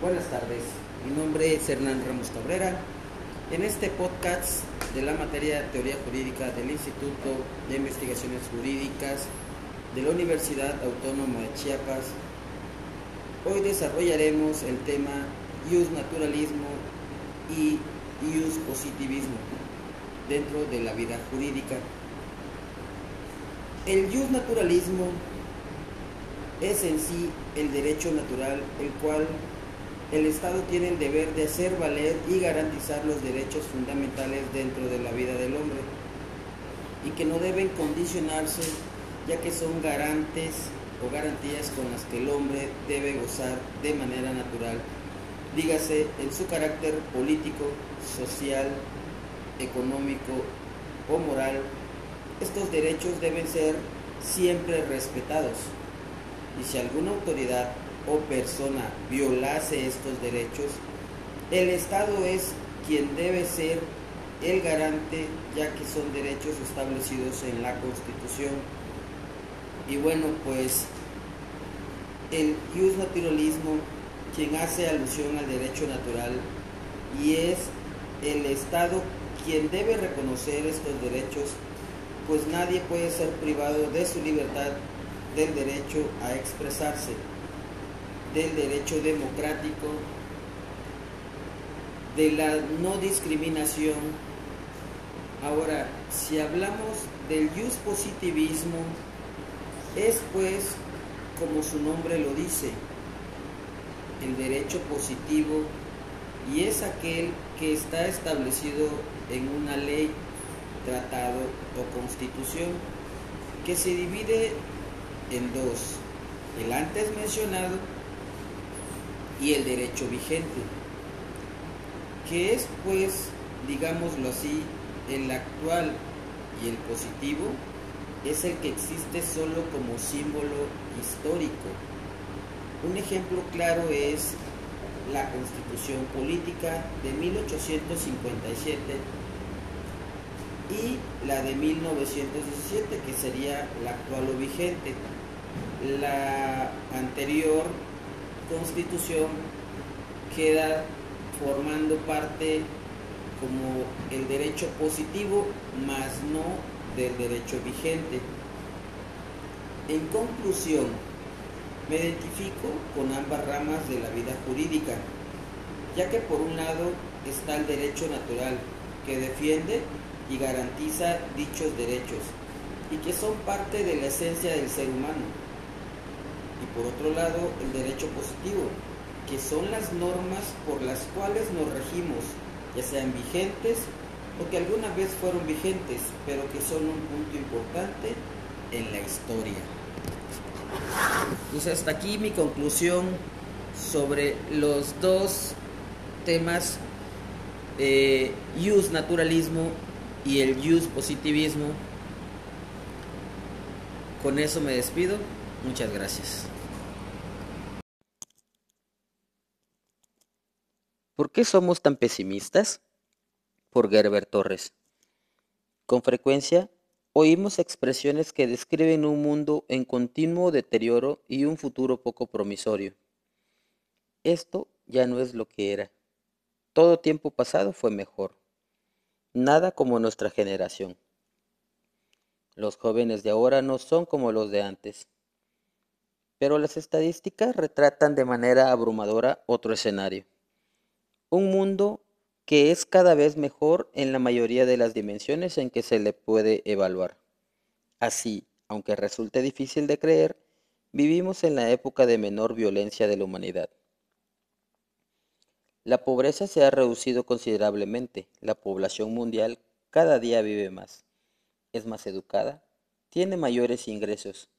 Buenas tardes, mi nombre es Hernán Ramos Cabrera. En este podcast de la materia Teoría Jurídica del Instituto de Investigaciones Jurídicas de la Universidad Autónoma de Chiapas, hoy desarrollaremos el tema Ius Naturalismo y Ius Positivismo dentro de la vida jurídica. El Ius Naturalismo es en sí el derecho natural, el cual el Estado tiene el deber de hacer valer y garantizar los derechos fundamentales dentro de la vida del hombre y que no deben condicionarse ya que son garantes o garantías con las que el hombre debe gozar de manera natural, dígase en su carácter político, social, económico o moral. Estos derechos deben ser siempre respetados y si alguna autoridad o persona violase estos derechos, el Estado es quien debe ser el garante ya que son derechos establecidos en la Constitución. Y bueno, pues el ius naturalismo, quien hace alusión al derecho natural, y es el Estado quien debe reconocer estos derechos, pues nadie puede ser privado de su libertad del derecho a expresarse del derecho democrático, de la no discriminación. Ahora, si hablamos del jus positivismo, es pues, como su nombre lo dice, el derecho positivo y es aquel que está establecido en una ley, tratado o constitución que se divide en dos, el antes mencionado y el derecho vigente, que es pues, digámoslo así, el actual y el positivo es el que existe solo como símbolo histórico. Un ejemplo claro es la Constitución Política de 1857 y la de 1917, que sería la actual o vigente. La anterior constitución queda formando parte como el derecho positivo, más no del derecho vigente. En conclusión, me identifico con ambas ramas de la vida jurídica, ya que por un lado está el derecho natural, que defiende y garantiza dichos derechos, y que son parte de la esencia del ser humano y por otro lado el derecho positivo, que son las normas por las cuales nos regimos, ya sean vigentes o que alguna vez fueron vigentes, pero que son un punto importante en la historia. Pues hasta aquí mi conclusión sobre los dos temas, eh, use naturalismo y el use positivismo. Con eso me despido. Muchas gracias. ¿Por qué somos tan pesimistas? Por Gerber Torres. Con frecuencia oímos expresiones que describen un mundo en continuo deterioro y un futuro poco promisorio. Esto ya no es lo que era. Todo tiempo pasado fue mejor. Nada como nuestra generación. Los jóvenes de ahora no son como los de antes. Pero las estadísticas retratan de manera abrumadora otro escenario. Un mundo que es cada vez mejor en la mayoría de las dimensiones en que se le puede evaluar. Así, aunque resulte difícil de creer, vivimos en la época de menor violencia de la humanidad. La pobreza se ha reducido considerablemente, la población mundial cada día vive más, es más educada, tiene mayores ingresos,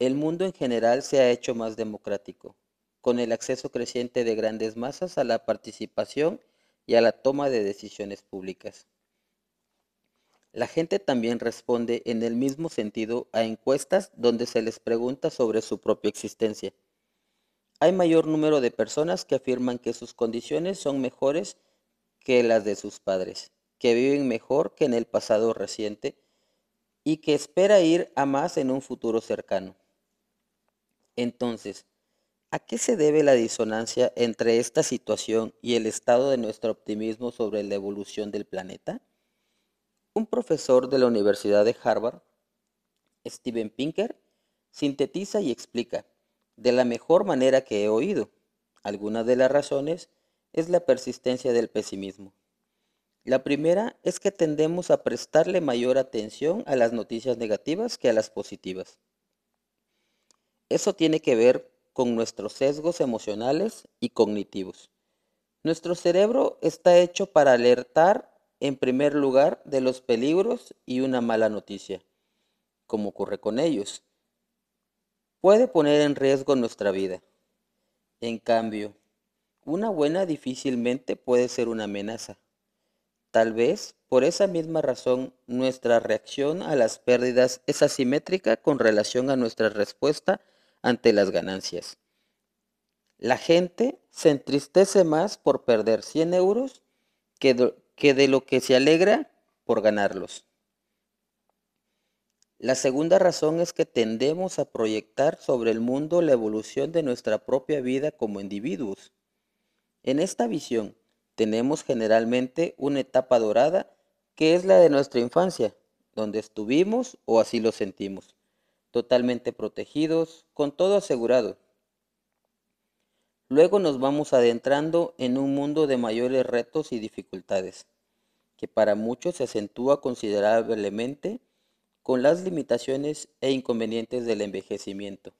el mundo en general se ha hecho más democrático, con el acceso creciente de grandes masas a la participación y a la toma de decisiones públicas. La gente también responde en el mismo sentido a encuestas donde se les pregunta sobre su propia existencia. Hay mayor número de personas que afirman que sus condiciones son mejores que las de sus padres, que viven mejor que en el pasado reciente y que espera ir a más en un futuro cercano. Entonces, ¿A qué se debe la disonancia entre esta situación y el estado de nuestro optimismo sobre la evolución del planeta? Un profesor de la Universidad de Harvard, Steven Pinker, sintetiza y explica de la mejor manera que he oído. Algunas de las razones es la persistencia del pesimismo. La primera es que tendemos a prestarle mayor atención a las noticias negativas que a las positivas. Eso tiene que ver con nuestros sesgos emocionales y cognitivos. Nuestro cerebro está hecho para alertar en primer lugar de los peligros y una mala noticia, como ocurre con ellos. Puede poner en riesgo nuestra vida. En cambio, una buena difícilmente puede ser una amenaza. Tal vez por esa misma razón nuestra reacción a las pérdidas es asimétrica con relación a nuestra respuesta ante las ganancias. La gente se entristece más por perder 100 euros que de, lo que se alegra por ganarlos. La segunda razón es que tendemos a proyectar sobre el mundo la evolución de nuestra propia vida como individuos. En esta visión tenemos generalmente una etapa dorada que es la de nuestra infancia, donde estuvimos o así lo sentimos totalmente protegidos, con todo asegurado. Luego nos vamos adentrando en un mundo de mayores retos y dificultades, que para muchos se acentúa considerablemente con las limitaciones e inconvenientes del envejecimiento.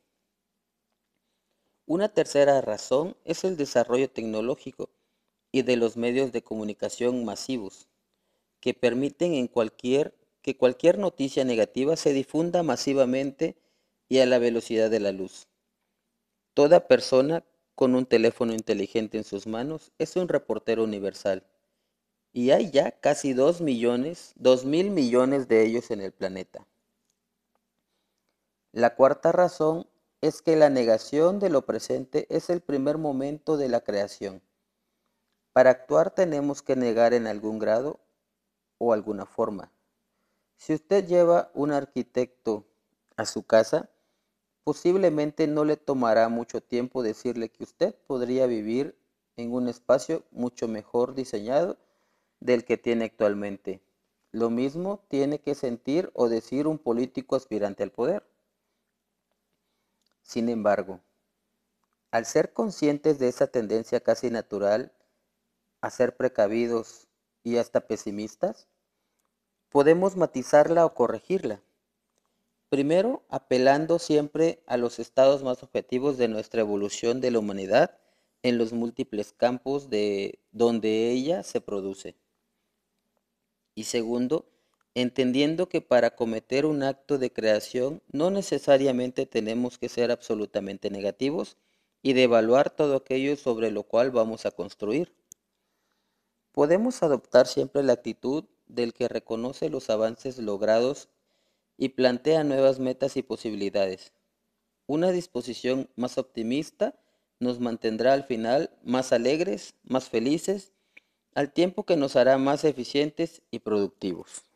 Una tercera razón es el desarrollo tecnológico y de los medios de comunicación masivos, que permiten en cualquier que cualquier noticia negativa se difunda masivamente y a la velocidad de la luz. Toda persona con un teléfono inteligente en sus manos es un reportero universal. Y hay ya casi dos millones, dos mil millones de ellos en el planeta. La cuarta razón es que la negación de lo presente es el primer momento de la creación. Para actuar tenemos que negar en algún grado o alguna forma. Si usted lleva un arquitecto a su casa, posiblemente no le tomará mucho tiempo decirle que usted podría vivir en un espacio mucho mejor diseñado del que tiene actualmente. Lo mismo tiene que sentir o decir un político aspirante al poder. Sin embargo, al ser conscientes de esa tendencia casi natural a ser precavidos y hasta pesimistas, podemos matizarla o corregirla. Primero, apelando siempre a los estados más objetivos de nuestra evolución de la humanidad en los múltiples campos de donde ella se produce. Y segundo, entendiendo que para cometer un acto de creación no necesariamente tenemos que ser absolutamente negativos y de evaluar todo aquello sobre lo cual vamos a construir. Podemos adoptar siempre la actitud del que reconoce los avances logrados y plantea nuevas metas y posibilidades. Una disposición más optimista nos mantendrá al final más alegres, más felices, al tiempo que nos hará más eficientes y productivos.